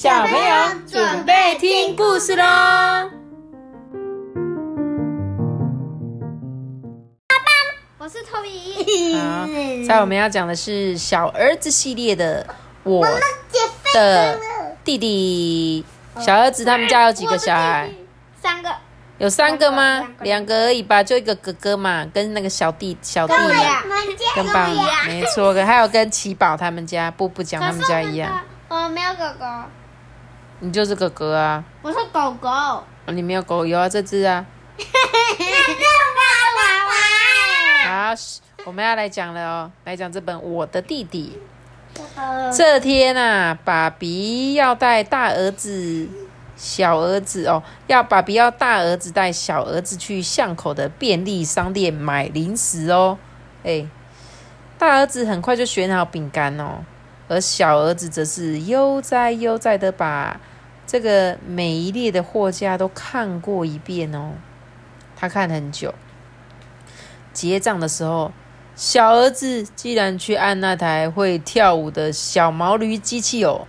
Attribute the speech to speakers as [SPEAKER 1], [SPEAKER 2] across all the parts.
[SPEAKER 1] 小朋友准备听故事喽！
[SPEAKER 2] 我是托比。
[SPEAKER 1] 好，在我们要讲的是小儿子系列的我的弟弟。小儿子他们家有几个小孩？
[SPEAKER 2] 三个。
[SPEAKER 1] 有三个吗
[SPEAKER 2] 两？个
[SPEAKER 1] 而已吧，就一个哥哥嘛，跟那个小弟小弟嘛，
[SPEAKER 2] 跟我呀
[SPEAKER 1] 跟爸没错，跟还有跟奇宝他们家、布布讲他们家一样，。
[SPEAKER 2] 我没有狗狗，
[SPEAKER 1] 你就是哥哥啊，
[SPEAKER 2] 我是狗狗。
[SPEAKER 1] 哦你没有狗，有啊这只啊。好，我们要来讲了哦，来讲这本《我的弟弟》。
[SPEAKER 2] 呃
[SPEAKER 1] 这天啊，爸比要带大儿子、小儿子哦，要爸比要大儿子带小儿子去巷口的便利商店买零食哦。哎，大儿子很快就选好饼干哦，而小儿子则是悠哉悠哉的把这个每一列的货架都看过一遍哦。他看很久，结账的时候。小儿子竟然去按那台会跳舞的小毛驴机器哦，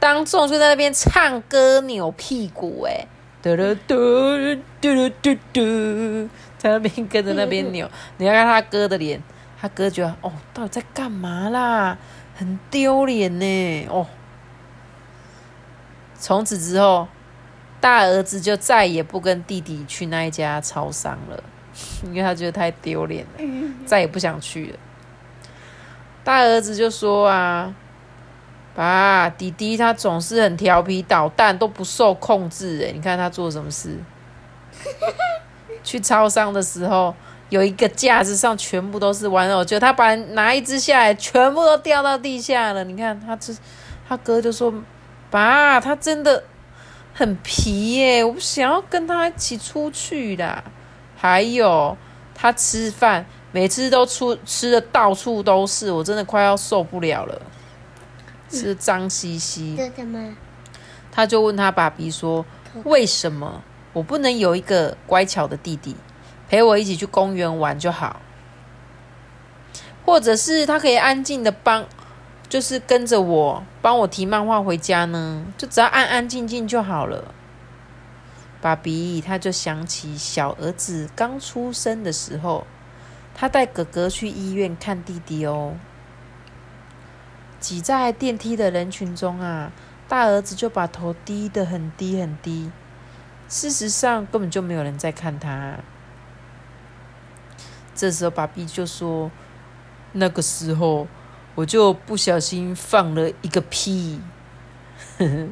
[SPEAKER 1] 当众就在那边唱歌扭屁股，哎，嘟嘟嘟嘟嘟嘟嘟，在那边跟着那边扭。你要看他哥的脸，他哥觉得哦，到底在干嘛啦？很丢脸呢，哦。从此之后，大儿子就再也不跟弟弟去那一家超商了。因为他觉得太丢脸了，再也不想去了。大儿子就说啊：“爸，弟弟他总是很调皮捣蛋，都不受控制。哎，你看他做什么事？去超商的时候，有一个架子上全部都是玩偶，就他把拿一只下来，全部都掉到地下了。你看他这，他哥就说：爸，他真的很皮耶，我不想要跟他一起出去啦。”还有他吃饭，每次都出吃的到处都是，我真的快要受不了了，吃的脏兮兮。
[SPEAKER 2] 真的吗？
[SPEAKER 1] 他就问他爸比说：“为什么我不能有一个乖巧的弟弟，陪我一起去公园玩就好？或者是他可以安静的帮，就是跟着我帮我提漫画回家呢？就只要安安静静就好了。”爸比他就想起小儿子刚出生的时候，他带哥哥去医院看弟弟哦。挤在电梯的人群中啊，大儿子就把头低得很低很低。事实上，根本就没有人在看他。这时候，爸比就说：“那个时候，我就不小心放了一个屁。”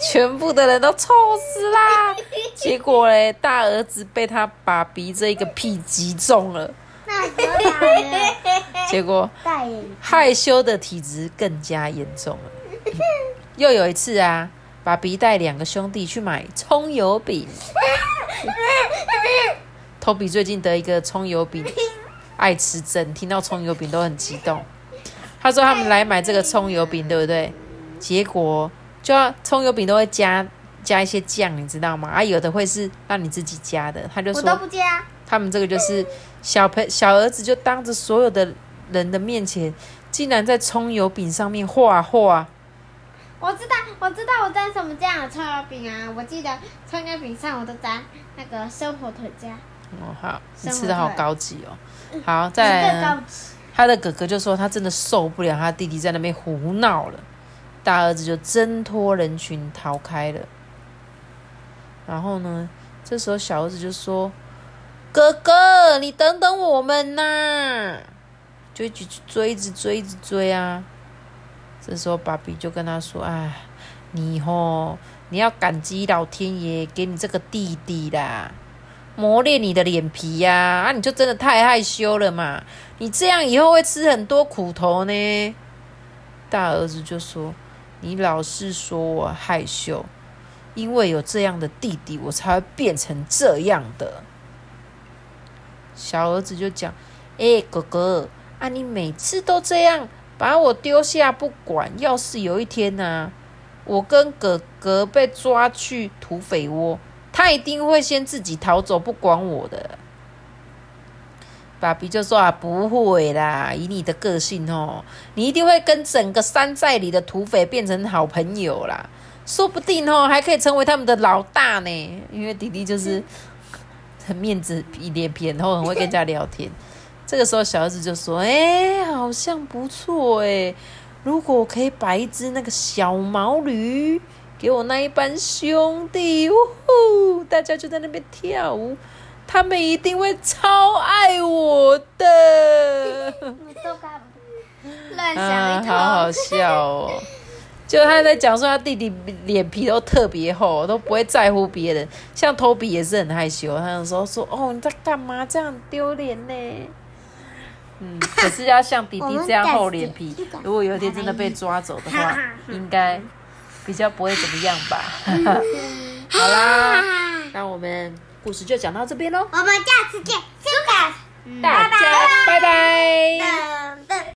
[SPEAKER 1] 全部的人都臭死啦！结果嘞，大儿子被他爸比这一个屁击中了？结果。害羞的体质更加严重了。又有一次啊，爸比带两个兄弟去买葱油饼。托比最近得一个葱油饼爱吃症，听到葱油饼都很激动。他说他们来买这个葱油饼，对不对？结果就要葱油饼都会加加一些酱，你知道吗？啊，有的会是让你自己加的。他就说我
[SPEAKER 2] 都不加。
[SPEAKER 1] 他们这个就是小朋小儿子就当着所有的人的面前，竟然在葱油饼上面画画。
[SPEAKER 2] 我知道，我知道我沾什么酱的葱油饼啊！我记得葱油饼上我都沾那个生火腿酱，
[SPEAKER 1] 哦，好，你吃的好高级哦。好，再来呢，他的哥哥就说他真的受不了他弟弟在那边胡闹了，大儿子就挣脱人群逃开了。然后呢，这时候小儿子就说：“哥哥，你等等我们呐！”就一直去追，一直追，一直追啊。这时候爸比就跟他说：“哎，你吼，你要感激老天爷给你这个弟弟啦，磨练你的脸皮呀、啊！你就真的太害羞了嘛！你这样以后会吃很多苦头呢。”大儿子就说：“你老是说我害羞，因为有这样的弟弟，我才会变成这样的。”小儿子就讲：“哎、哥哥，啊，你每次都这样把我丢下不管，要是有一天呢、我跟哥哥被抓去土匪窝，他一定会先自己逃走，不管我的。”爸比就说啊，不会啦，以你的个性哦，你一定会跟整个山寨里的土匪变成好朋友啦，说不定哦，还可以成为他们的老大呢。因为弟弟就是很面子一脸皮，然后很会跟人家聊天。这个时候小儿子就说：“哎，好像不错哎，如果可以把一只那个小毛驴给我那一班兄弟，呜呼，大家就在那边跳舞。”他们一定会超爱我的，
[SPEAKER 2] 乱想一
[SPEAKER 1] 好好笑哦！就他在讲说他弟弟脸皮都特别厚，都不会在乎别人。像托比也是很害羞，他有时候说：“哦，你在干嘛？这样丢脸呢？”嗯，可是要像弟弟这样厚脸皮，如果有一天真的被抓走的话，应该比较不会怎么样吧。好啦，那我们故事就讲到这边喽。
[SPEAKER 2] 我们下次见，拜拜，
[SPEAKER 1] 大家拜拜。拜拜拜拜